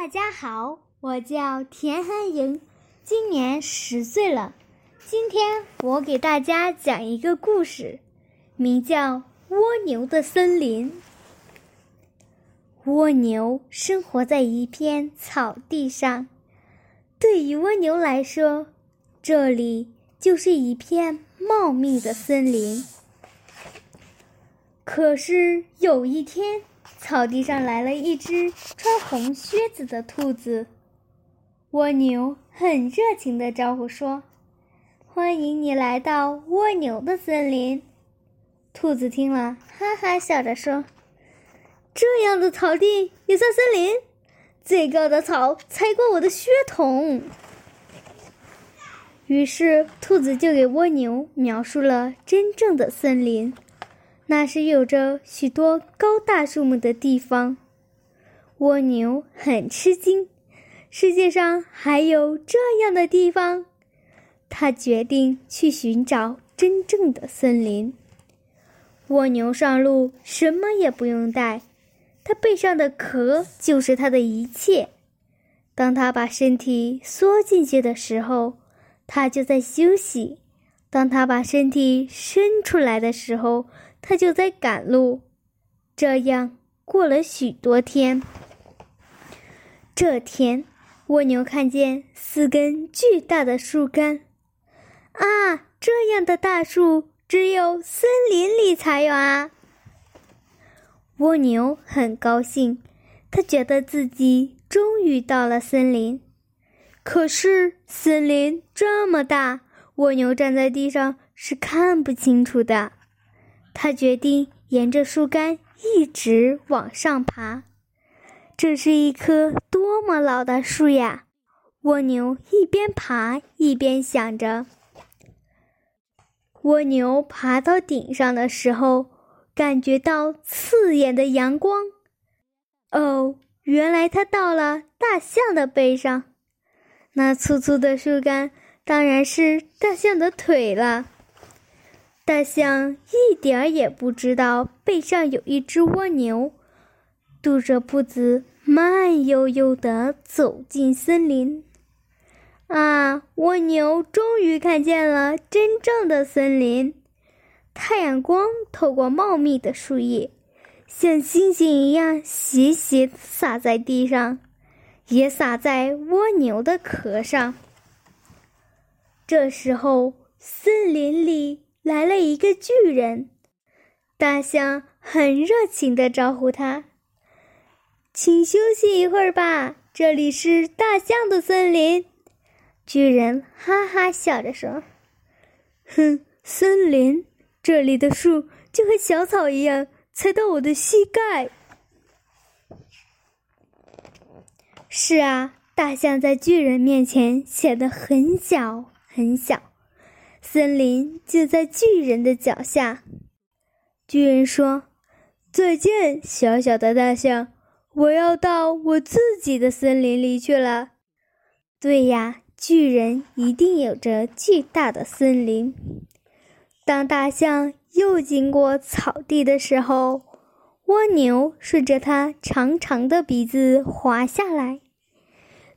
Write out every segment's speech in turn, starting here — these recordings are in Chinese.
大家好，我叫田涵莹，今年十岁了。今天我给大家讲一个故事，名叫《蜗牛的森林》。蜗牛生活在一片草地上，对于蜗牛来说，这里就是一片茂密的森林。可是有一天，草地上来了一只穿红靴子的兔子，蜗牛很热情的招呼说：“欢迎你来到蜗牛的森林。”兔子听了，哈哈笑着说：“这样的草地也算森林？最高的草才过我的靴筒。”于是，兔子就给蜗牛描述了真正的森林。那是有着许多高大树木的地方，蜗牛很吃惊。世界上还有这样的地方，他决定去寻找真正的森林。蜗牛上路什么也不用带，它背上的壳就是它的一切。当它把身体缩进去的时候，它就在休息；当它把身体伸出来的时候，他就在赶路，这样过了许多天。这天，蜗牛看见四根巨大的树干，啊，这样的大树只有森林里才有啊！蜗牛很高兴，他觉得自己终于到了森林。可是，森林这么大，蜗牛站在地上是看不清楚的。他决定沿着树干一直往上爬。这是一棵多么老的树呀！蜗牛一边爬一边想着。蜗牛爬到顶上的时候，感觉到刺眼的阳光。哦，原来它到了大象的背上。那粗粗的树干当然是大象的腿了。大象一点儿也不知道背上有一只蜗牛，踱着步子慢悠悠地走进森林。啊，蜗牛终于看见了真正的森林！太阳光透过茂密的树叶，像星星一样斜斜洒在地上，也洒在蜗牛的壳上。这时候，森林里。来了一个巨人，大象很热情地招呼他：“请休息一会儿吧，这里是大象的森林。”巨人哈哈笑着说：“哼，森林这里的树就和小草一样，才到我的膝盖。”是啊，大象在巨人面前显得很小很小。森林就在巨人的脚下。巨人说：“再见，小小的大象，我要到我自己的森林里去了。”对呀，巨人一定有着巨大的森林。当大象又经过草地的时候，蜗牛顺着它长长的鼻子滑下来。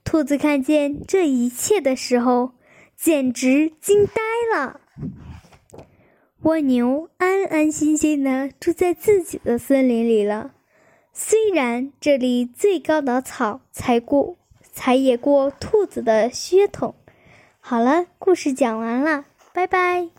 兔子看见这一切的时候。简直惊呆蜗牛安安心心的住在自己的森林里了。虽然这里最高的草才过，才也过兔子的靴筒。好了，故事讲完了，拜拜。